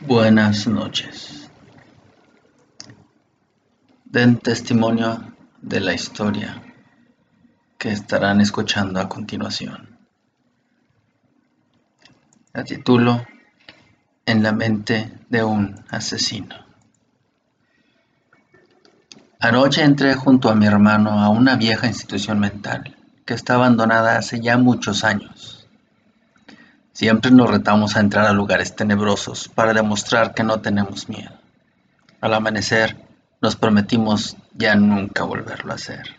Buenas noches. Den testimonio de la historia que estarán escuchando a continuación. La titulo En la mente de un asesino. Anoche entré junto a mi hermano a una vieja institución mental que está abandonada hace ya muchos años Siempre nos retamos a entrar a lugares tenebrosos para demostrar que no tenemos miedo. Al amanecer, nos prometimos ya nunca volverlo a hacer.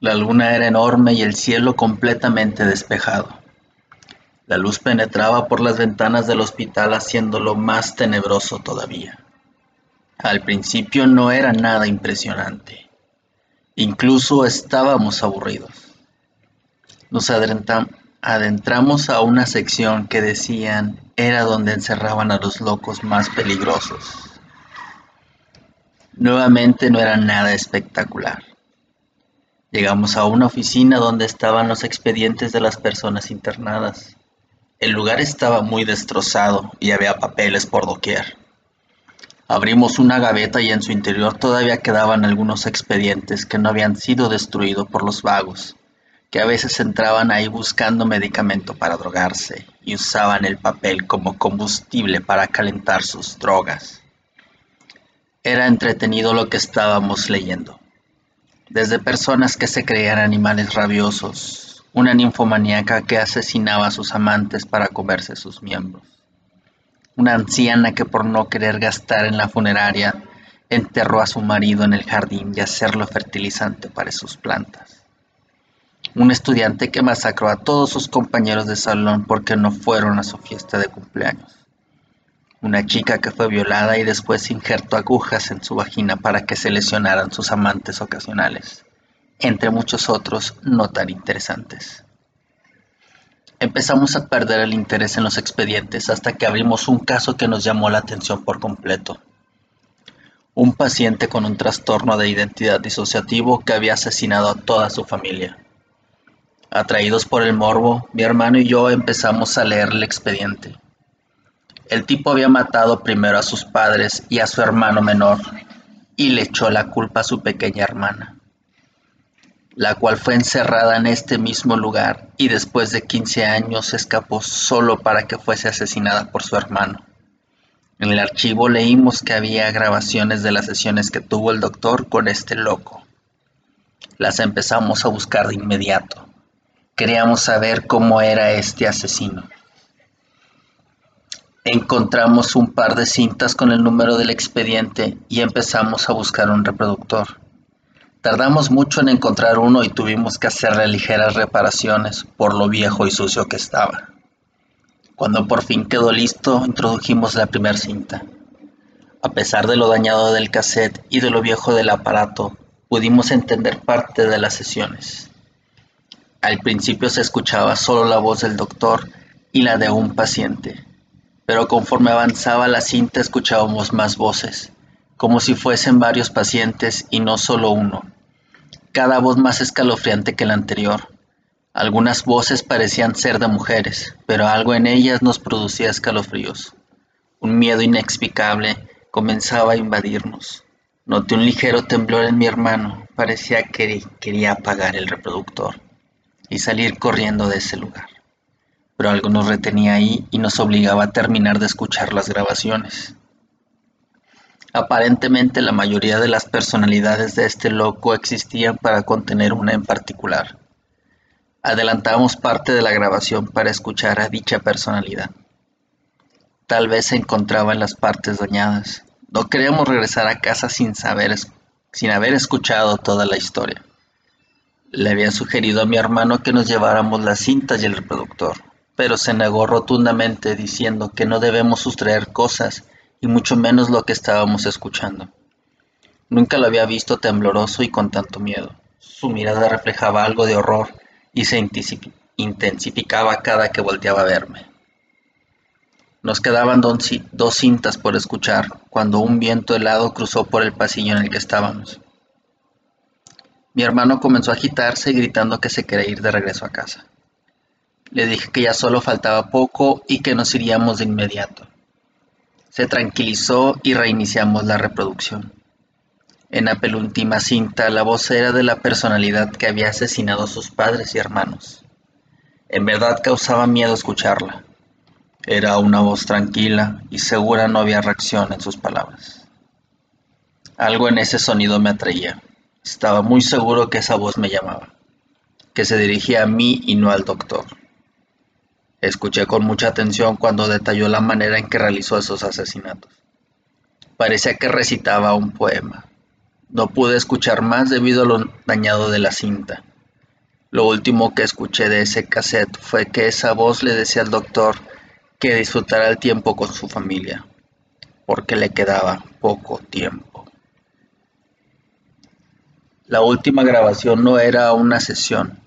La luna era enorme y el cielo completamente despejado. La luz penetraba por las ventanas del hospital haciéndolo más tenebroso todavía. Al principio no era nada impresionante. Incluso estábamos aburridos. Nos, adelantamos, adentramos a una sección que decían era donde encerraban a los locos más peligrosos. Nuevamente no era nada espectacular. Llegamos a una oficina donde estaban los expedientes de las personas internadas. El lugar estaba muy destrozado y había papeles por doquier. Abrimos una gaveta y en su interior todavía quedaban algunos expedientes que no habían sido destruidos por los vagos que a veces entraban ahí buscando medicamento para drogarse y usaban el papel como combustible para calentar sus drogas. Era entretenido lo que estábamos leyendo. Desde personas que se creían animales rabiosos, una ninfomaníaca que asesinaba a sus amantes para comerse sus miembros, una anciana que por no querer gastar en la funeraria enterró a su marido en el jardín y hacerlo fertilizante para sus plantas un estudiante que masacró a todos sus compañeros de salón porque no fueron a su fiesta de cumpleaños. Una chica que fue violada y después injertó agujas en su vagina para que se lesionaran sus amantes ocasionales, entre muchos otros no tan interesantes. Empezamos a perder el interés en los expedientes hasta que abrimos un caso que nos llamó la atención por completo. Un paciente con un trastorno de identidad disociativo que había asesinado a toda su familia. Atraídos por el morbo, mi hermano y yo empezamos a leer el expediente. El tipo había matado primero a sus padres y a su hermano menor y le echó la culpa a su pequeña hermana, la cual fue encerrada en este mismo lugar y después de 15 años escapó solo para que fuese asesinada por su hermano. En el archivo leímos que había grabaciones de las sesiones que tuvo el doctor con este loco. Las empezamos a buscar de inmediato. Queríamos saber cómo era este asesino. Encontramos un par de cintas con el número del expediente y empezamos a buscar un reproductor. Tardamos mucho en encontrar uno y tuvimos que hacerle ligeras reparaciones por lo viejo y sucio que estaba. Cuando por fin quedó listo, introdujimos la primera cinta. A pesar de lo dañado del cassette y de lo viejo del aparato, pudimos entender parte de las sesiones. Al principio se escuchaba solo la voz del doctor y la de un paciente, pero conforme avanzaba la cinta escuchábamos más voces, como si fuesen varios pacientes y no solo uno, cada voz más escalofriante que la anterior. Algunas voces parecían ser de mujeres, pero algo en ellas nos producía escalofríos. Un miedo inexplicable comenzaba a invadirnos. Noté un ligero temblor en mi hermano, parecía que quería apagar el reproductor y salir corriendo de ese lugar. Pero algo nos retenía ahí y nos obligaba a terminar de escuchar las grabaciones. Aparentemente la mayoría de las personalidades de este loco existían para contener una en particular. Adelantamos parte de la grabación para escuchar a dicha personalidad. Tal vez se encontraba en las partes dañadas. No queríamos regresar a casa sin saber sin haber escuchado toda la historia. Le había sugerido a mi hermano que nos lleváramos las cintas y el reproductor, pero se negó rotundamente diciendo que no debemos sustraer cosas y mucho menos lo que estábamos escuchando. Nunca lo había visto tembloroso y con tanto miedo. Su mirada reflejaba algo de horror y se intensificaba cada que volteaba a verme. Nos quedaban dos cintas por escuchar cuando un viento helado cruzó por el pasillo en el que estábamos. Mi hermano comenzó a agitarse gritando que se quería ir de regreso a casa. Le dije que ya solo faltaba poco y que nos iríamos de inmediato. Se tranquilizó y reiniciamos la reproducción. En la penúltima cinta, la voz era de la personalidad que había asesinado a sus padres y hermanos. En verdad causaba miedo escucharla. Era una voz tranquila y segura no había reacción en sus palabras. Algo en ese sonido me atraía. Estaba muy seguro que esa voz me llamaba, que se dirigía a mí y no al doctor. Escuché con mucha atención cuando detalló la manera en que realizó esos asesinatos. Parecía que recitaba un poema. No pude escuchar más debido a lo dañado de la cinta. Lo último que escuché de ese cassette fue que esa voz le decía al doctor que disfrutara el tiempo con su familia, porque le quedaba poco tiempo. La última grabación no era una sesión,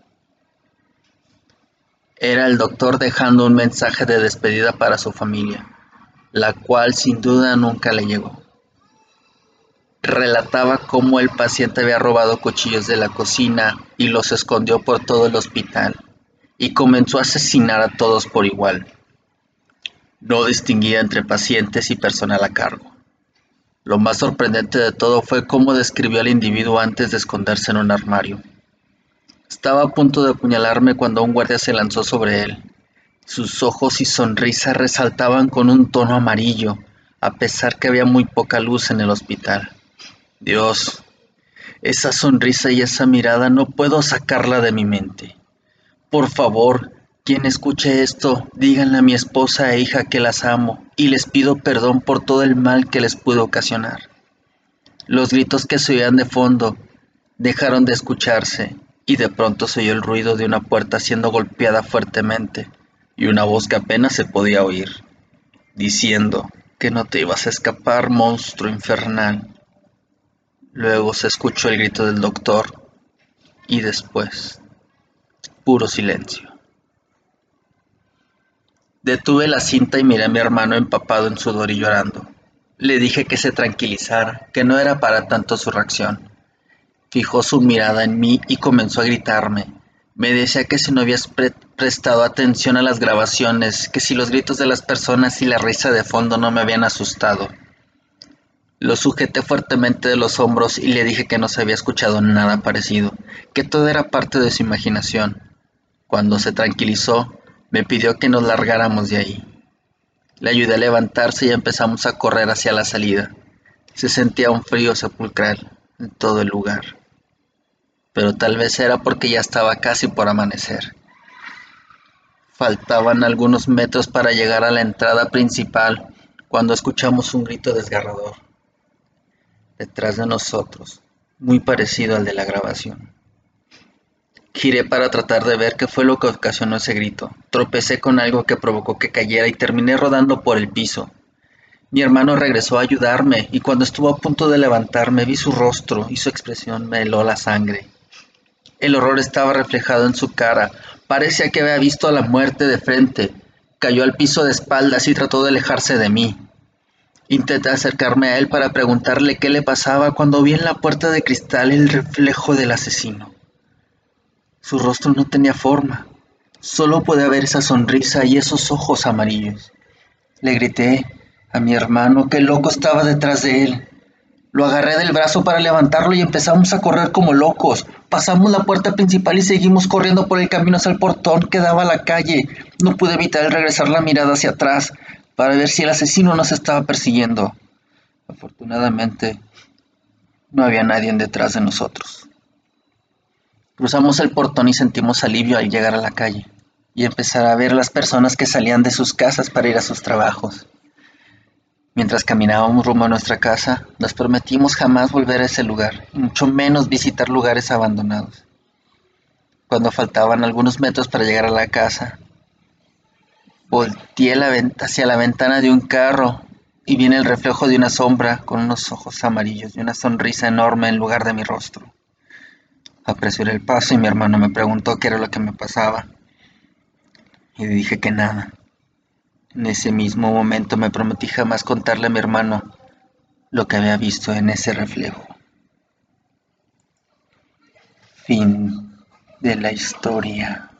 era el doctor dejando un mensaje de despedida para su familia, la cual sin duda nunca le llegó relataba cómo el paciente había robado cuchillos de la cocina y los escondió por todo el hospital y comenzó a asesinar a todos por igual. No distinguía entre pacientes y personal a cargo. Lo más sorprendente de todo fue cómo describió al individuo antes de esconderse en un armario. Estaba a punto de apuñalarme cuando un guardia se lanzó sobre él. Sus ojos y sonrisa resaltaban con un tono amarillo, a pesar que había muy poca luz en el hospital. Dios, esa sonrisa y esa mirada no puedo sacarla de mi mente. Por favor, quien escuche esto, díganle a mi esposa e hija que las amo y les pido perdón por todo el mal que les pude ocasionar. Los gritos que se oían de fondo dejaron de escucharse y de pronto se oyó el ruido de una puerta siendo golpeada fuertemente y una voz que apenas se podía oír, diciendo que no te ibas a escapar, monstruo infernal. Luego se escuchó el grito del doctor y después puro silencio. Detuve la cinta y miré a mi hermano empapado en sudor y llorando. Le dije que se tranquilizara, que no era para tanto su reacción. Fijó su mirada en mí y comenzó a gritarme. Me decía que si no habías prestado atención a las grabaciones, que si los gritos de las personas y la risa de fondo no me habían asustado. Lo sujeté fuertemente de los hombros y le dije que no se había escuchado nada parecido, que todo era parte de su imaginación. Cuando se tranquilizó, me pidió que nos largáramos de ahí. Le ayudé a levantarse y empezamos a correr hacia la salida. Se sentía un frío sepulcral en todo el lugar. Pero tal vez era porque ya estaba casi por amanecer. Faltaban algunos metros para llegar a la entrada principal cuando escuchamos un grito desgarrador detrás de nosotros, muy parecido al de la grabación. Giré para tratar de ver qué fue lo que ocasionó ese grito. Tropecé con algo que provocó que cayera y terminé rodando por el piso. Mi hermano regresó a ayudarme y cuando estuvo a punto de levantarme vi su rostro y su expresión me heló la sangre. El horror estaba reflejado en su cara. Parecía que había visto a la muerte de frente. Cayó al piso de espaldas y trató de alejarse de mí. Intenté acercarme a él para preguntarle qué le pasaba cuando vi en la puerta de cristal el reflejo del asesino. Su rostro no tenía forma, solo pude ver esa sonrisa y esos ojos amarillos. Le grité a mi hermano que el loco estaba detrás de él. Lo agarré del brazo para levantarlo y empezamos a correr como locos. Pasamos la puerta principal y seguimos corriendo por el camino hacia el portón que daba a la calle. No pude evitar el regresar la mirada hacia atrás para ver si el asesino nos estaba persiguiendo. Afortunadamente, no había nadie detrás de nosotros. Cruzamos el portón y sentimos alivio al llegar a la calle y empezar a ver las personas que salían de sus casas para ir a sus trabajos. Mientras caminábamos rumbo a nuestra casa, nos prometimos jamás volver a ese lugar, y mucho menos visitar lugares abandonados. Cuando faltaban algunos metros para llegar a la casa, Volteé la hacia la ventana de un carro y vi el reflejo de una sombra con unos ojos amarillos y una sonrisa enorme en lugar de mi rostro. Apresuré el paso y mi hermano me preguntó qué era lo que me pasaba. Y dije que nada. En ese mismo momento me prometí jamás contarle a mi hermano lo que había visto en ese reflejo. Fin de la historia.